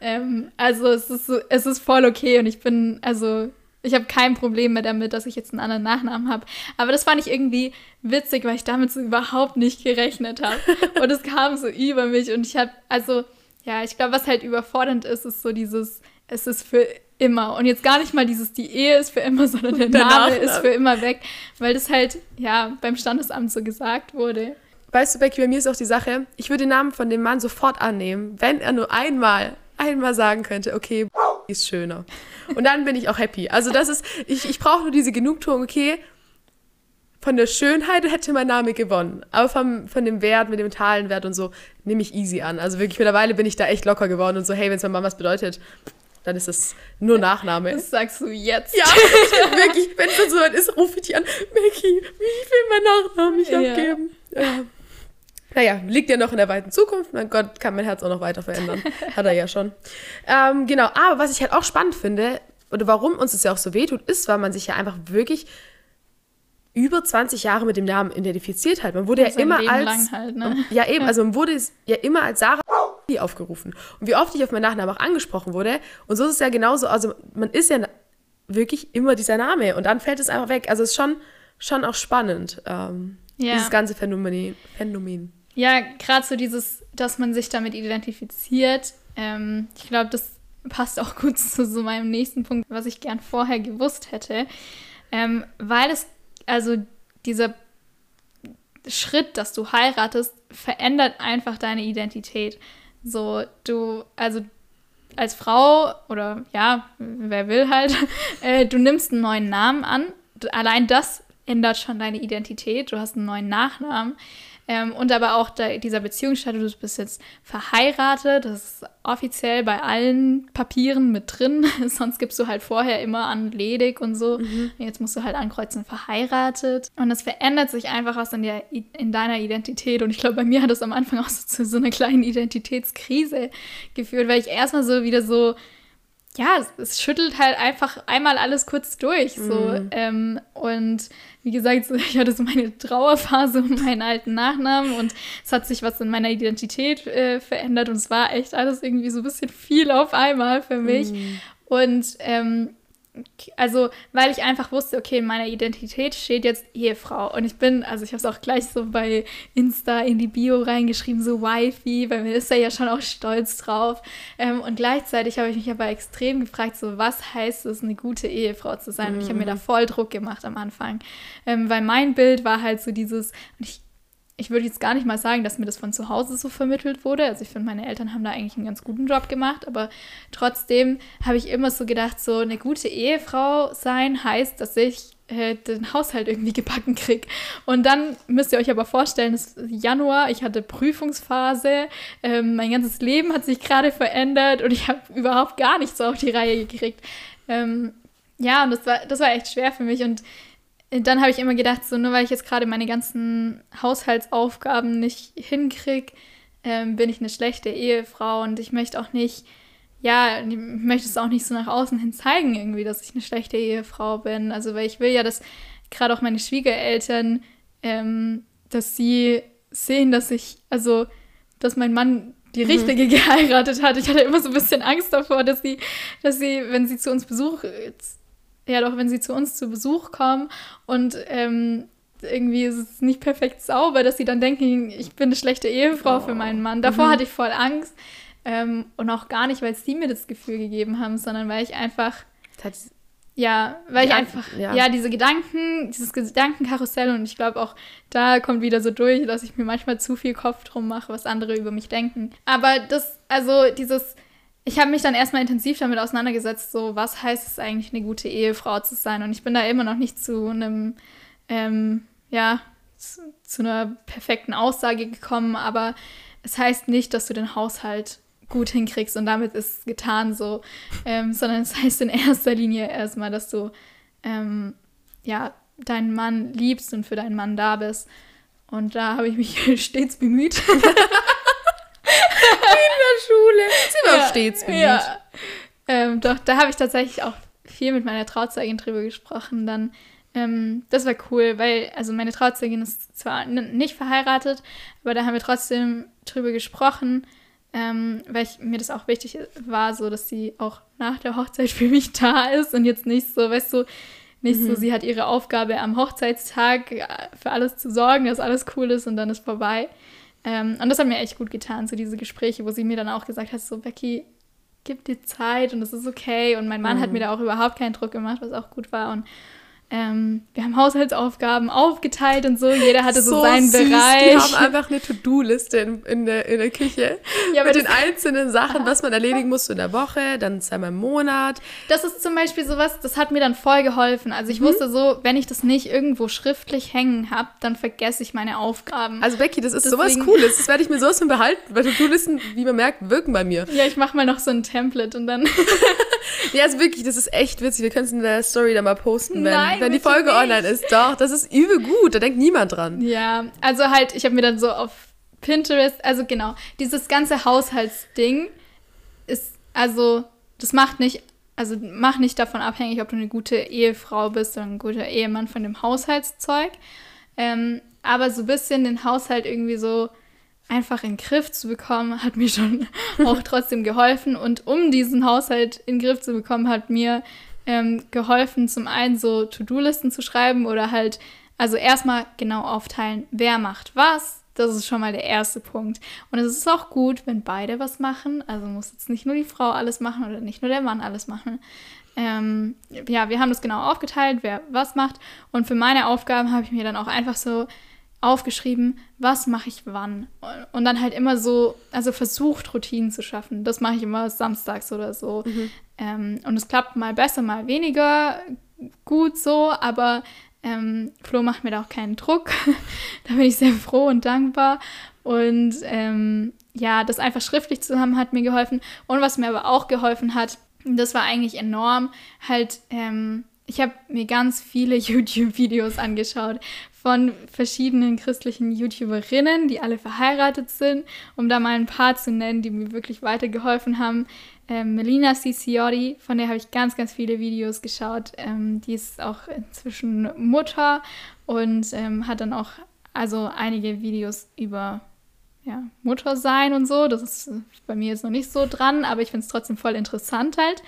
Ähm, also es ist, es ist voll okay und ich bin, also ich habe kein Problem mehr damit, dass ich jetzt einen anderen Nachnamen habe. Aber das fand ich irgendwie witzig, weil ich damit so überhaupt nicht gerechnet habe. und es kam so über mich und ich habe, also, ja, ich glaube, was halt überfordernd ist, ist so dieses, es ist für immer. Und jetzt gar nicht mal dieses, die Ehe ist für immer, sondern der, der Name Nachname. ist für immer weg, weil das halt, ja, beim Standesamt so gesagt wurde. Weißt du, Becky, bei mir ist auch die Sache, ich würde den Namen von dem Mann sofort annehmen, wenn er nur einmal, einmal sagen könnte, okay, ist schöner. Und dann bin ich auch happy. Also das ist, ich, ich brauche nur diese Genugtuung, okay, von der Schönheit hätte mein Name gewonnen. Aber vom, von dem Wert, mit dem Talenwert und so, nehme ich easy an. Also wirklich, mittlerweile bin ich da echt locker geworden und so, hey, wenn es meiner Mama was bedeutet, dann ist es nur Nachname. Das sagst du jetzt. Ja, wirklich, wenn es so weit ist, rufe ich die an. Maggie, wie will mein Nachnamen nicht Ja. abgeben? Ja. Naja, liegt ja noch in der weiten Zukunft. Mein Gott, kann mein Herz auch noch weiter verändern. Hat er ja schon. Ähm, genau, aber was ich halt auch spannend finde, oder warum uns das ja auch so wehtut, ist, weil man sich ja einfach wirklich über 20 Jahre mit dem Namen identifiziert hat. Man wurde ja Sein immer Leben als. lang halt, ne? Ja, eben, also man wurde ja immer als Sarah aufgerufen. Und wie oft ich auf meinen Nachnamen auch angesprochen wurde. Und so ist es ja genauso. Also man ist ja wirklich immer dieser Name und dann fällt es einfach weg. Also es ist schon, schon auch spannend, ähm, Ja. dieses ganze Phänomen. Phänomen. Ja, gerade so dieses, dass man sich damit identifiziert. Ähm, ich glaube, das passt auch gut zu so meinem nächsten Punkt, was ich gern vorher gewusst hätte. Ähm, weil es, also dieser Schritt, dass du heiratest, verändert einfach deine Identität. So, du, also als Frau oder ja, wer will halt, äh, du nimmst einen neuen Namen an. Allein das ändert schon deine Identität. Du hast einen neuen Nachnamen. Ähm, und aber auch da, dieser Beziehungsstatus, du bist jetzt verheiratet, das ist offiziell bei allen Papieren mit drin. Sonst gibst du halt vorher immer an ledig und so. Jetzt musst du halt ankreuzen verheiratet. Und es verändert sich einfach was in, der, in deiner Identität. Und ich glaube, bei mir hat das am Anfang auch so zu so einer kleinen Identitätskrise geführt, weil ich erstmal so wieder so ja, es, es schüttelt halt einfach einmal alles kurz durch. So. Ähm, und wie gesagt, so, ich hatte so meine Trauerphase um meinen alten Nachnamen und es hat sich was in meiner Identität äh, verändert und es war echt alles irgendwie so ein bisschen viel auf einmal für mich. Und ähm, also, weil ich einfach wusste, okay, in meiner Identität steht jetzt Ehefrau. Und ich bin, also ich habe es auch gleich so bei Insta in die Bio reingeschrieben, so Wifi, weil mir ist er ja schon auch stolz drauf. Ähm, und gleichzeitig habe ich mich aber extrem gefragt, so was heißt es, eine gute Ehefrau zu sein? Und ich habe mir da voll Druck gemacht am Anfang. Ähm, weil mein Bild war halt so dieses, und ich ich würde jetzt gar nicht mal sagen, dass mir das von zu Hause so vermittelt wurde. Also ich finde, meine Eltern haben da eigentlich einen ganz guten Job gemacht, aber trotzdem habe ich immer so gedacht, so eine gute Ehefrau sein heißt, dass ich äh, den Haushalt irgendwie gebacken kriege. Und dann müsst ihr euch aber vorstellen, es ist Januar, ich hatte Prüfungsphase, ähm, mein ganzes Leben hat sich gerade verändert und ich habe überhaupt gar nichts auf die Reihe gekriegt. Ähm, ja, und das war, das war echt schwer für mich und dann habe ich immer gedacht, so nur weil ich jetzt gerade meine ganzen Haushaltsaufgaben nicht hinkriege, ähm, bin ich eine schlechte Ehefrau und ich möchte auch nicht, ja, ich möchte es auch nicht so nach außen hin zeigen, irgendwie, dass ich eine schlechte Ehefrau bin. Also, weil ich will ja, dass gerade auch meine Schwiegereltern, ähm, dass sie sehen, dass ich, also, dass mein Mann die richtige geheiratet hat. Ich hatte immer so ein bisschen Angst davor, dass sie, dass sie, wenn sie zu uns Besuch ja doch, wenn sie zu uns zu Besuch kommen und ähm, irgendwie ist es nicht perfekt sauber, dass sie dann denken, ich bin eine schlechte Ehefrau für meinen Mann. Davor hatte ich voll Angst. Ähm, und auch gar nicht, weil sie mir das Gefühl gegeben haben, sondern weil ich einfach, ja, weil ich einfach, ja. ja. diese Gedanken, dieses Gedankenkarussell und ich glaube auch, da kommt wieder so durch, dass ich mir manchmal zu viel Kopf drum mache, was andere über mich denken. Aber das, also dieses, ich habe mich dann erstmal intensiv damit auseinandergesetzt, so was heißt es eigentlich, eine gute Ehefrau zu sein. Und ich bin da immer noch nicht zu einem, ähm, ja, zu, zu einer perfekten Aussage gekommen, aber es heißt nicht, dass du den Haushalt gut hinkriegst und damit ist es getan so, ähm, sondern es heißt in erster Linie erstmal, dass du ähm, ja deinen Mann liebst und für deinen Mann da bist. Und da habe ich mich stets bemüht. Sie war Ja, stets bemüht. Ja. Ähm, doch, da habe ich tatsächlich auch viel mit meiner Trauzeugin drüber gesprochen. Dann, ähm, das war cool, weil, also meine Trauzeugin ist zwar nicht verheiratet, aber da haben wir trotzdem drüber gesprochen, ähm, weil ich, mir das auch wichtig war, so dass sie auch nach der Hochzeit für mich da ist und jetzt nicht so, weißt du, nicht so, sie hat ihre Aufgabe am Hochzeitstag äh, für alles zu sorgen, dass alles cool ist und dann ist vorbei. Ähm, und das hat mir echt gut getan, so diese Gespräche, wo sie mir dann auch gesagt hat, so Becky, gib dir Zeit und es ist okay. Und mein Mann hat mir da auch überhaupt keinen Druck gemacht, was auch gut war. Und Ähm, wir haben Haushaltsaufgaben aufgeteilt und so. Jeder hatte so, So seinen süß. Bereich. Die haben einfach eine To-Do-Liste in, in, der, in der Küche Ja, mit den einzelnen Sachen, was man erledigen muss in der Woche, dann zweimal im Monat. Das ist zum Beispiel sowas, das hat mir dann voll geholfen. Also Mhm. ich wusste so, wenn ich das nicht irgendwo schriftlich hängen habe, dann vergesse ich meine Aufgaben. Also Becky, das ist Deswegen- sowas Cooles. Das werde ich mir sowas von behalten, weil To-Do-Listen, wie man merkt, wirken bei mir. ja, ich mache mal noch so ein Template und dann. Ja, also wirklich, das ist echt witzig. Wir können es in der Story dann mal posten, wenn, Nein, wenn die Folge nicht. online ist. Doch, das ist übel gut. Da denkt niemand dran. ja, also halt, ich habe mir dann so auf Pinterest, also genau, dieses ganze Haushaltsding ist, also, das macht nicht, also mach nicht davon abhängig, ob du eine gute Ehefrau bist oder ein guter Ehemann von dem Haushaltszeug. Ähm, aber so ein bisschen den Haushalt irgendwie so einfach in den Griff zu bekommen, hat mir schon auch trotzdem geholfen. Und um diesen Haushalt in den Griff zu bekommen, hat mir ähm, geholfen, zum einen so To-Do-Listen zu schreiben oder halt, also erstmal genau aufteilen, wer macht was. Das ist schon mal der erste Punkt. Und es ist auch gut, wenn beide was machen. Also muss jetzt nicht nur die Frau alles machen oder nicht nur der Mann alles machen. Ähm, ja, wir haben das genau aufgeteilt, wer was macht. Und für meine Aufgaben habe ich mir dann auch einfach so aufgeschrieben, was mache ich wann. Und dann halt immer so, also versucht, Routinen zu schaffen. Das mache ich immer samstags oder so. Ähm, und es klappt mal besser, mal weniger gut so, aber ähm, Flo macht mir da auch keinen Druck. da bin ich sehr froh und dankbar. Und ähm, ja, das einfach schriftlich zu haben, hat mir geholfen. Und was mir aber auch geholfen hat, das war eigentlich enorm, halt, ähm, ich habe mir ganz viele YouTube-Videos angeschaut von verschiedenen christlichen YouTuberinnen, die alle verheiratet sind, um da mal ein paar zu nennen, die mir wirklich weitergeholfen haben. Ähm, Melina Ciciotti, von der habe ich ganz, ganz viele Videos geschaut. Ähm, die ist auch inzwischen Mutter und ähm, hat dann auch also einige Videos über ja, Mutter sein und so. Das ist bei mir jetzt noch nicht so dran, aber ich finde es trotzdem voll interessant halt.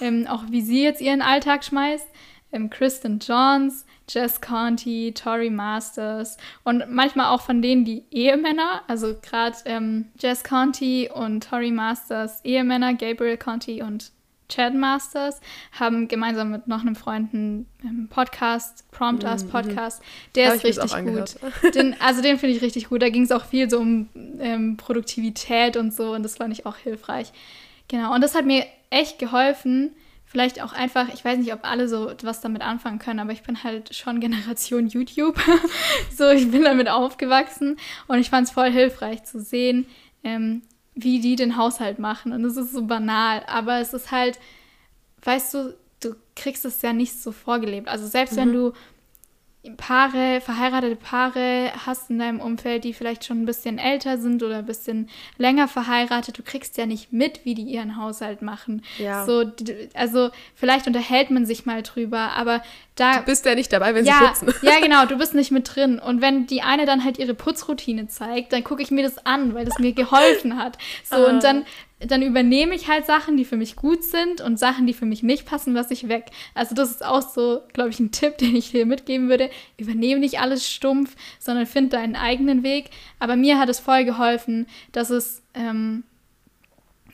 Ähm, auch wie sie jetzt ihren Alltag schmeißt. Ähm, Kristen Johns, Jess Conti, Tori Masters und manchmal auch von denen die Ehemänner, also gerade ähm, Jess Conti und Tori Masters Ehemänner, Gabriel Conti und Chad Masters, haben gemeinsam mit noch einem Freund einen ähm, Podcast, Prompt Us Podcast. Der ist richtig gut. Den, also den finde ich richtig gut. Da ging es auch viel so um ähm, Produktivität und so und das fand ich auch hilfreich. Genau, und das hat mir echt geholfen. Vielleicht auch einfach, ich weiß nicht, ob alle so was damit anfangen können, aber ich bin halt schon Generation YouTube. so, ich bin damit aufgewachsen und ich fand es voll hilfreich zu sehen, ähm, wie die den Haushalt machen. Und es ist so banal, aber es ist halt, weißt du, du kriegst es ja nicht so vorgelebt. Also selbst wenn du Paare, verheiratete Paare hast in deinem Umfeld, die vielleicht schon ein bisschen älter sind oder ein bisschen länger verheiratet, du kriegst ja nicht mit, wie die ihren Haushalt machen. Ja. So, also vielleicht unterhält man sich mal drüber, aber da Du bist ja nicht dabei, wenn sie ja, putzen. ja, genau, du bist nicht mit drin. Und wenn die eine dann halt ihre Putzroutine zeigt, dann gucke ich mir das an, weil das mir geholfen hat. So, Ah. und dann, dann übernehme ich halt Sachen, die für mich gut sind und Sachen, die für mich nicht passen, lasse ich weg. Also das ist auch so, glaube ich, ein Tipp, den ich dir mitgeben würde. Übernehme nicht alles stumpf, sondern find deinen eigenen Weg. Aber mir hat es voll geholfen, dass es, ähm,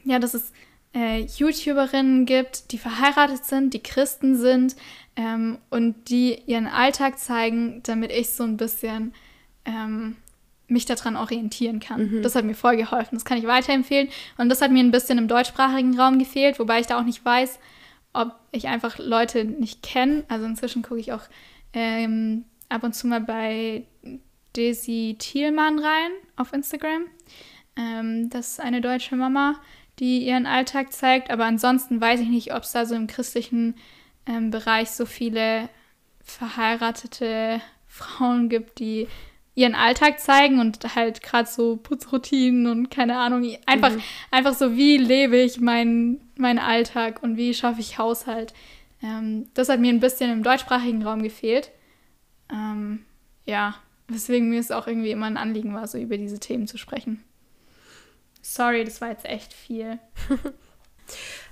ja, dass es äh, YouTuberinnen gibt, die verheiratet sind, die Christen sind ähm, und die ihren Alltag zeigen, damit ich so ein bisschen ähm, mich daran orientieren kann. Das hat mir voll geholfen. Das kann ich weiterempfehlen. Und das hat mir ein bisschen im deutschsprachigen Raum gefehlt, wobei ich da auch nicht weiß, ob ich einfach Leute nicht kenne. Also inzwischen gucke ich auch ähm, ab und zu mal bei Daisy Thielmann rein auf Instagram. Ähm, das ist eine deutsche Mama, die ihren Alltag zeigt. Aber ansonsten weiß ich nicht, ob es da so im christlichen ähm, Bereich so viele verheiratete Frauen gibt, die ihren Alltag zeigen und halt gerade so Putzroutinen und keine Ahnung, einfach, einfach so, wie lebe ich meinen meinen Alltag und wie schaffe ich Haushalt. Ähm, das hat mir ein bisschen im deutschsprachigen Raum gefehlt. Ähm, ja, weswegen mir es auch irgendwie immer ein Anliegen war, so über diese Themen zu sprechen. Sorry, das war jetzt echt viel.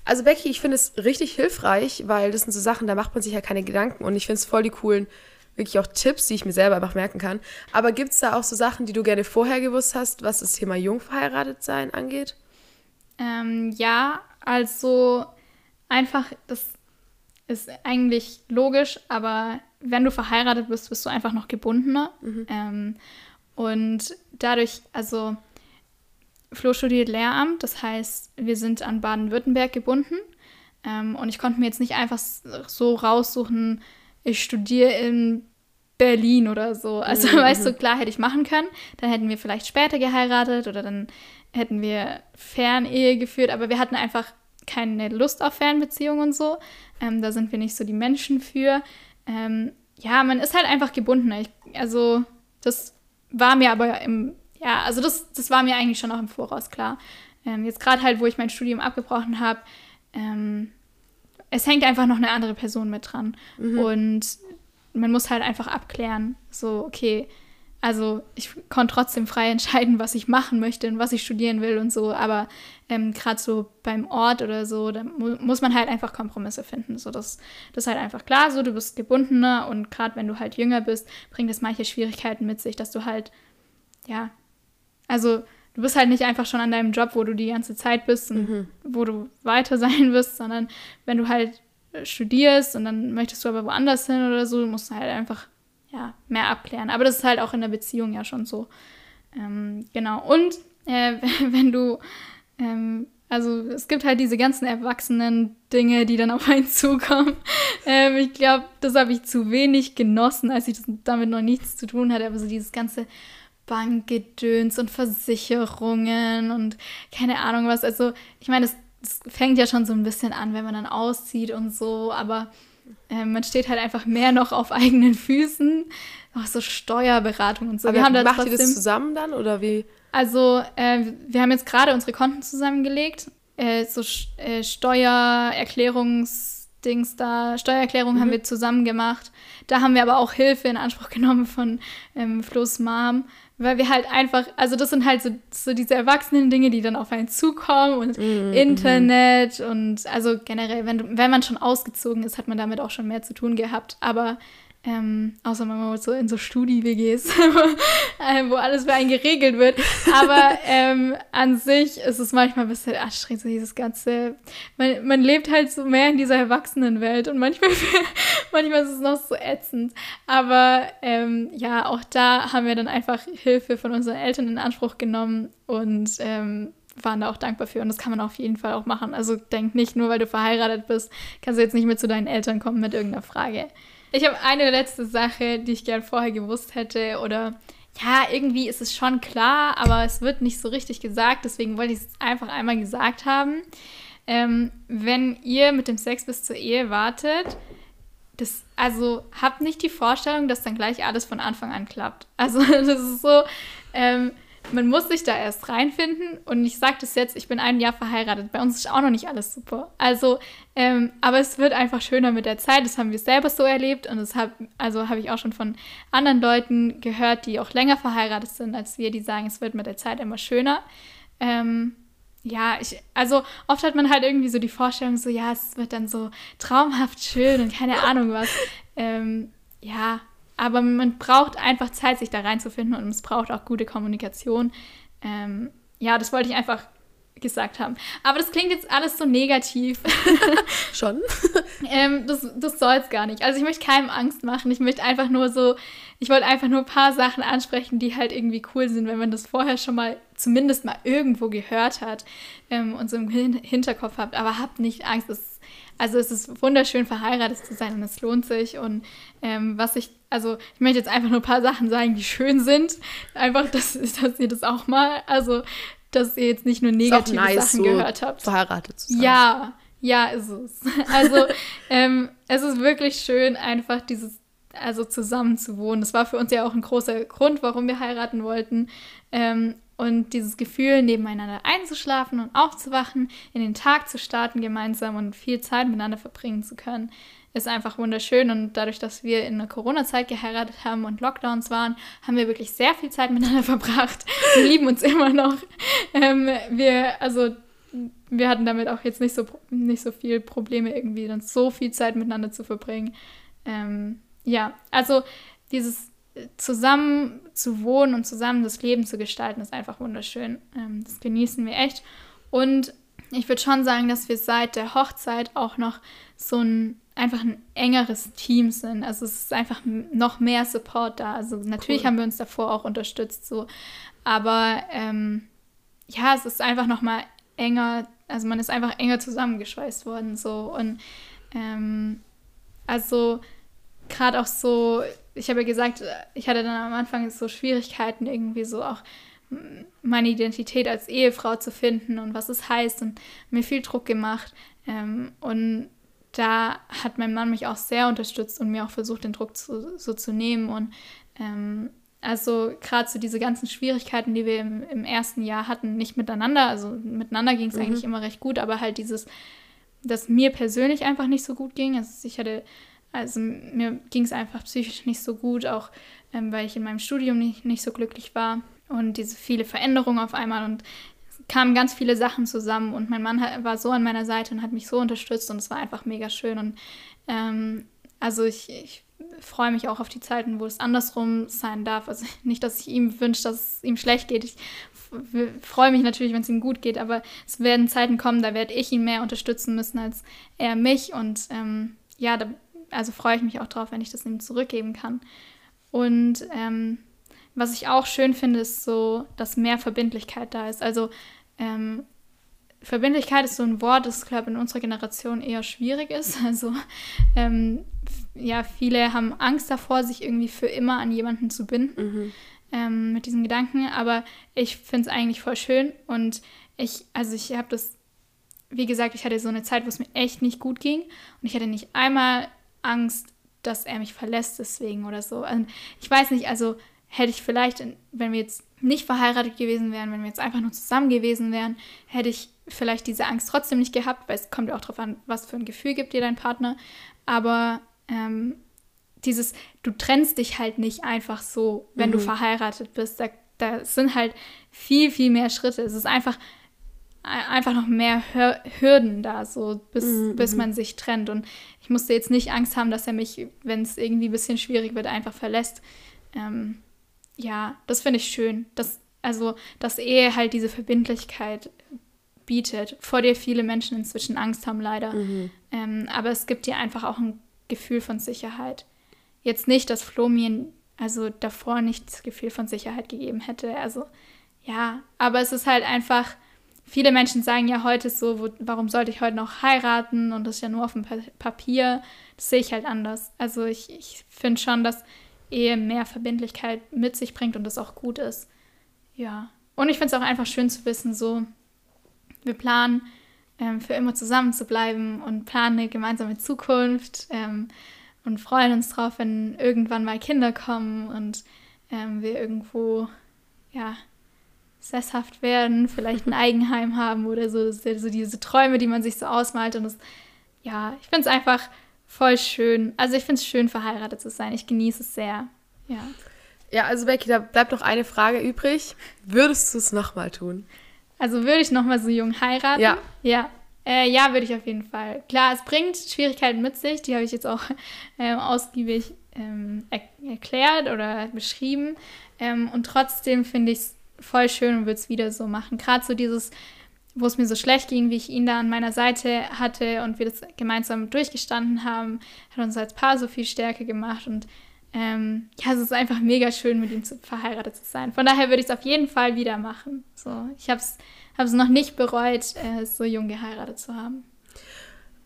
Also Becky, ich finde es richtig hilfreich, weil das sind so Sachen, da macht man sich ja keine Gedanken und ich finde es voll die coolen, wirklich auch Tipps, die ich mir selber einfach merken kann. Aber gibt es da auch so Sachen, die du gerne vorher gewusst hast, was das Thema Jungverheiratetsein angeht? Ähm, ja, also einfach, das ist eigentlich logisch, aber wenn du verheiratet bist, bist du einfach noch gebundener. Mhm. Ähm, und dadurch, also Flo studiert Lehramt, das heißt, wir sind an Baden-Württemberg gebunden. Ähm, und ich konnte mir jetzt nicht einfach so raussuchen, ich studiere in Berlin oder so. Also, mhm. weißt du, klar hätte ich machen können. Dann hätten wir vielleicht später geheiratet oder dann hätten wir Fernehe geführt, aber wir hatten einfach keine Lust auf Fernbeziehungen und so. Ähm, da sind wir nicht so die Menschen für. Ähm, ja, man ist halt einfach gebunden. Ich, also, das war mir aber im, ja, also das, das war mir eigentlich schon auch im Voraus klar. Ähm, jetzt gerade halt, wo ich mein Studium abgebrochen habe, ähm, es hängt einfach noch eine andere Person mit dran. Mhm. Und man muss halt einfach abklären, so, okay, also ich konnte trotzdem frei entscheiden, was ich machen möchte und was ich studieren will und so, aber ähm, gerade so beim Ort oder so, da mu muss man halt einfach Kompromisse finden. So, das, das ist halt einfach klar, so du bist gebundener und gerade wenn du halt jünger bist, bringt das manche Schwierigkeiten mit sich, dass du halt, ja, also du bist halt nicht einfach schon an deinem Job, wo du die ganze Zeit bist und mhm. wo du weiter sein wirst, sondern wenn du halt studierst und dann möchtest du aber woanders hin oder so, musst du halt einfach ja, mehr abklären. Aber das ist halt auch in der Beziehung ja schon so. Ähm, genau. Und äh, wenn du, ähm, also es gibt halt diese ganzen erwachsenen Dinge, die dann auf einen zukommen. Ähm, ich glaube, das habe ich zu wenig genossen, als ich das, damit noch nichts zu tun hatte. Aber so dieses ganze Bankgedöns und Versicherungen und keine Ahnung was. Also ich meine, es fängt ja schon so ein bisschen an, wenn man dann auszieht und so, aber äh, man steht halt einfach mehr noch auf eigenen Füßen. Auch so Steuerberatung und so. Aber wir haben macht trotzdem, ihr das zusammen dann oder wie? Also, äh, wir haben jetzt gerade unsere Konten zusammengelegt. Äh, so äh, Steuererklärungsdings da, Steuererklärung mhm. haben wir zusammen gemacht. Da haben wir aber auch Hilfe in Anspruch genommen von ähm, Flo's Mom, weil wir halt einfach, also das sind halt so, so diese erwachsenen Dinge, die dann auf einen zukommen und mm, Internet und also generell, wenn, wenn man schon ausgezogen ist, hat man damit auch schon mehr zu tun gehabt. Aber ähm, außer man so in so Studi-WGs, äh, wo alles für einen geregelt wird. Aber ähm, an sich ist es manchmal ein bisschen anstrengend, so dieses ganze. Man, man lebt halt so mehr in dieser Erwachsenenwelt und manchmal, manchmal ist es noch so ätzend. Aber ähm, ja, auch da haben wir dann einfach Hilfe von unseren Eltern in Anspruch genommen und ähm, waren da auch dankbar für. Und das kann man auf jeden Fall auch machen. Also denk nicht, nur weil du verheiratet bist, kannst du jetzt nicht mehr zu deinen Eltern kommen mit irgendeiner Frage. Ich habe eine letzte Sache, die ich gern vorher gewusst hätte oder ja, irgendwie ist es schon klar, aber es wird nicht so richtig gesagt, deswegen wollte ich es einfach einmal gesagt haben. Ähm, wenn ihr mit dem Sex bis zur Ehe wartet, das, also habt nicht die Vorstellung, dass dann gleich alles von Anfang an klappt. Also das ist so, ähm, man muss sich da erst reinfinden. Und ich sage das jetzt, ich bin ein Jahr verheiratet. Bei uns ist auch noch nicht alles super. Also, ähm, aber es wird einfach schöner mit der Zeit. Das haben wir selber so erlebt. Und das habe also habe ich auch schon von anderen Leuten gehört, die auch länger verheiratet sind als wir, die sagen, es wird mit der Zeit immer schöner. Ähm, ja, ich, also oft hat man halt irgendwie so die Vorstellung, so ja, es wird dann so traumhaft schön und keine Ahnung was. Ähm, ja, aber man braucht einfach Zeit, sich da reinzufinden und es braucht auch gute Kommunikation. Ähm, ja, das wollte ich einfach gesagt haben. Aber das klingt jetzt alles so negativ. Schon? ähm, das das soll es gar nicht. Also ich möchte keinem Angst machen. Ich möchte einfach nur so, ich wollte einfach nur ein paar Sachen ansprechen, die halt irgendwie cool sind, wenn man das vorher schon mal zumindest mal irgendwo gehört hat ähm, und so im Hinterkopf habt. Aber habt nicht Angst. Es also es ist wunderschön, verheiratet zu sein und es lohnt sich. Und ähm, was ich, also ich möchte jetzt einfach nur ein paar Sachen sagen, die schön sind. Einfach, dass, dass ihr das auch mal, also dass ihr jetzt nicht nur negative nice, Sachen so gehört habt. Verheiratet zu sein. Ja, ja, ist es. Also ähm, es ist wirklich schön, einfach dieses, also zusammen zu wohnen. Das war für uns ja auch ein großer Grund, warum wir heiraten wollten. Ähm, und dieses Gefühl, nebeneinander einzuschlafen und aufzuwachen, in den Tag zu starten gemeinsam und viel Zeit miteinander verbringen zu können, ist einfach wunderschön. Und dadurch, dass wir in der Corona-Zeit geheiratet haben und Lockdowns waren, haben wir wirklich sehr viel Zeit miteinander verbracht. Wir lieben uns immer noch. Ähm, wir, also, wir hatten damit auch jetzt nicht so, nicht so viel Probleme, irgendwie dann so viel Zeit miteinander zu verbringen. Ähm, ja, also dieses zusammen zu wohnen und zusammen das Leben zu gestalten, ist einfach wunderschön. Ähm, das genießen wir echt. Und ich würde schon sagen, dass wir seit der Hochzeit auch noch so ein, einfach ein engeres Team sind. Also es ist einfach noch mehr Support da. Also natürlich cool. haben wir uns davor auch unterstützt, so. Aber ähm, ja, es ist einfach noch mal enger, also man ist einfach enger zusammengeschweißt worden, so. Und ähm, also gerade auch so, ich habe ja gesagt, ich hatte dann am Anfang so Schwierigkeiten, irgendwie so auch meine Identität als Ehefrau zu finden und was es heißt und mir viel Druck gemacht. Ähm, und da hat mein Mann mich auch sehr unterstützt und mir auch versucht, den Druck zu, so zu nehmen. Und ähm, also gerade so diese ganzen Schwierigkeiten, die wir im, im, ersten Jahr hatten, nicht miteinander, also miteinander ging es mhm. eigentlich immer recht gut, aber halt dieses, dass mir persönlich einfach nicht so gut ging. Also ich hatte, also mir ging es einfach psychisch nicht so gut, auch ähm, weil ich in meinem Studium nicht, nicht so glücklich war und diese viele Veränderungen auf einmal und es kamen ganz viele Sachen zusammen und mein Mann war so an meiner Seite und hat mich so unterstützt und es war einfach mega schön und ähm, also ich, ich freue mich auch auf die Zeiten, wo es andersrum sein darf. Also nicht, dass ich ihm wünsche, dass es ihm schlecht geht. Ich freue mich natürlich, wenn es ihm gut geht, aber es werden Zeiten kommen, da werde ich ihn mehr unterstützen müssen als er mich. Und ähm, ja, da, also freue ich mich auch drauf, wenn ich das ihm zurückgeben kann. Und ähm, was ich auch schön finde, ist so, dass mehr Verbindlichkeit da ist. Also ähm, Verbindlichkeit ist so ein Wort, das, glaube ich, in unserer Generation eher schwierig ist. Also ähm, ja, viele haben Angst davor, sich irgendwie für immer an jemanden zu binden mhm. ähm, mit diesen Gedanken. Aber ich finde es eigentlich voll schön. Und ich, also ich habe das, wie gesagt, ich hatte so eine Zeit, wo es mir echt nicht gut ging. Und ich hatte nicht einmal Angst, dass er mich verlässt deswegen oder so. Und ich weiß nicht, also hätte ich vielleicht, wenn wir jetzt nicht verheiratet gewesen wären, wenn wir jetzt einfach nur zusammen gewesen wären, hätte ich vielleicht diese Angst trotzdem nicht gehabt, weil es kommt ja auch darauf an, was für ein Gefühl gibt dir dein Partner. Aber ähm, dieses, du trennst dich halt nicht einfach so, wenn mhm. du verheiratet bist. Da, da sind halt viel, viel mehr Schritte. Es ist einfach, einfach noch mehr Hürden da, so bis, mhm. bis mhm. man sich trennt. Und ich musste jetzt nicht Angst haben, dass er mich, wenn es irgendwie ein bisschen schwierig wird, einfach verlässt. Ähm, ja, das finde ich schön. Dass, also, dass Ehe halt diese Verbindlichkeit bietet, vor der viele Menschen inzwischen Angst haben, leider. Mhm. Ähm, aber es gibt dir einfach auch ein Gefühl von Sicherheit. Jetzt nicht, dass Flo mir also davor nicht das Gefühl von Sicherheit gegeben hätte. Also ja, aber es ist halt einfach, viele Menschen sagen ja heute so, wo, warum sollte ich heute noch heiraten und das ist ja nur auf dem pa Papier. Das sehe ich halt anders. Also ich, ich finde schon, dass Ehe mehr Verbindlichkeit mit sich bringt und das auch gut ist. Ja. Und ich finde es auch einfach schön zu wissen, so, wir planen ähm, für immer zusammen zu bleiben und planen eine gemeinsame Zukunft ähm, und freuen uns drauf, wenn irgendwann mal Kinder kommen und ähm, wir irgendwo, ja, sesshaft werden, vielleicht ein Eigenheim haben oder so. So diese Träume, die man sich so ausmalt. Und das, ja, ich finde es einfach voll schön. Also ich finde es schön, verheiratet zu sein. Ich genieße es sehr. Ja. Ja, also Becky, da bleibt noch eine Frage übrig. Würdest du es nochmal tun? Also würde ich nochmal so jung heiraten? Ja. Ja. Äh, ja, würde ich auf jeden Fall. Klar, es bringt Schwierigkeiten mit sich, die habe ich jetzt auch ähm, ausgiebig ähm, er erklärt oder beschrieben. Ähm, und trotzdem finde ich es voll schön und würde es wieder so machen. Gerade so dieses, wo es mir so schlecht ging, wie ich ihn da an meiner Seite hatte und wir das gemeinsam durchgestanden haben, hat uns als Paar so viel Stärke gemacht und ähm, ja, es ist einfach mega schön, mit ihm zu, verheiratet zu sein. Von daher würde ich es auf jeden Fall wieder machen. So, ich habe es noch nicht bereut, äh, so jung geheiratet zu haben.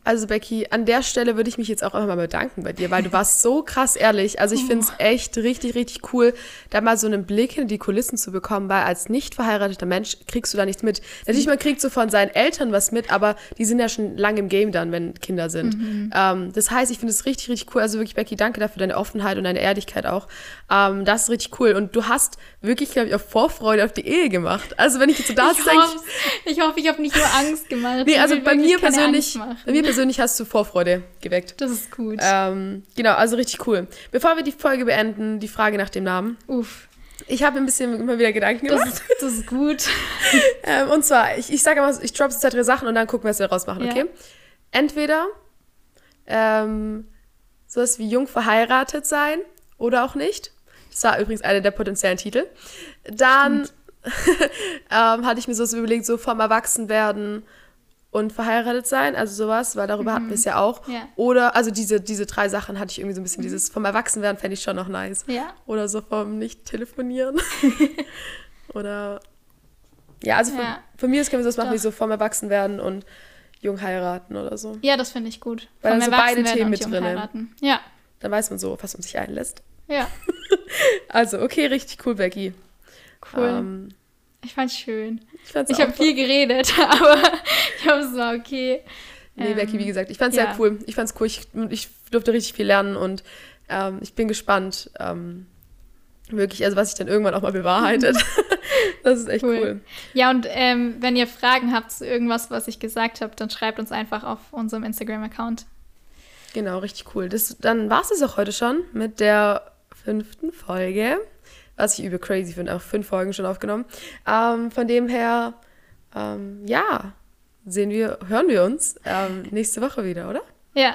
Also Becky, an der Stelle würde ich mich jetzt auch einmal bedanken bei dir, weil du warst so krass ehrlich. Also ich finde es oh. echt richtig, richtig cool, da mal so einen Blick in die Kulissen zu bekommen, weil als nicht verheirateter Mensch kriegst du da nichts mit. Natürlich, man kriegt so von seinen Eltern was mit, aber die sind ja schon lange im Game dann, wenn Kinder sind. Mhm. Ähm, das heißt, ich finde es richtig, richtig cool. Also wirklich, Becky, danke dafür, deine Offenheit und deine Ehrlichkeit auch. Ähm, das ist richtig cool. Und du hast wirklich, glaube ich, auch Vorfreude auf die Ehe gemacht. Also wenn ich jetzt so da denke... Ich hoffe, ich habe nicht nur Angst gemacht. nee, also bei mir persönlich... Bei mir persönlich hast du Vorfreude geweckt. Das ist gut. Ähm, genau, also richtig cool. Bevor wir die Folge beenden, die Frage nach dem Namen. Uff. Ich habe ein bisschen immer wieder Gedanken gemacht. Das, das ist gut. ähm, und zwar, ich, ich sage immer, ich droppe zwei, drei Sachen und dann gucken wir, was wir daraus machen, okay? Entweder ähm, sowas wie jung verheiratet sein oder auch nicht. Das war übrigens einer der potenziellen Titel. Dann ähm, hatte ich mir so überlegt, so vom Erwachsenwerden und verheiratet sein, also sowas, weil darüber hatten wir es ja auch. Ja. Oder, also diese, diese drei Sachen hatte ich irgendwie so ein bisschen, dieses vom Erwachsenwerden fände ich schon noch nice. Ja. Oder so vom Nicht-Telefonieren. Oder, ja, also von, Ja. von mir aus können wir das machen, Doch. wie so vom Erwachsenwerden und jung heiraten oder so. Ja, das finde ich gut. Weil Vom dann so beide Themen mit heiraten. Ja, Dann weiß man so, was man sich einlässt. ja, Also, okay, richtig cool, Becky. cool. Ähm, ich fand's schön. ich fand's Ich habe viel geredet, aber ich hoffe, es war okay. Nee, Ähm, Becky, wie gesagt, ich fand's ja. sehr cool. Ich fand's cool. Ich, ich durfte richtig viel lernen und ähm, ich bin gespannt. Ähm, wirklich, also was sich dann irgendwann auch mal bewahrheitet. das ist echt Cool. cool. Ja, und ähm, wenn ihr Fragen habt zu irgendwas, was ich gesagt habe, dann schreibt uns einfach auf unserem Instagram-Account. Genau, richtig cool. Das, dann war es auch heute schon mit der fünften Folge. Was ich übel crazy finde, auch fünf Folgen schon aufgenommen. Ähm, von dem her, ähm, ja, sehen wir, hören wir uns ähm, nächste Woche wieder, oder? Ja,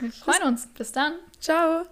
wir freuen uns. Bis dann. Ciao!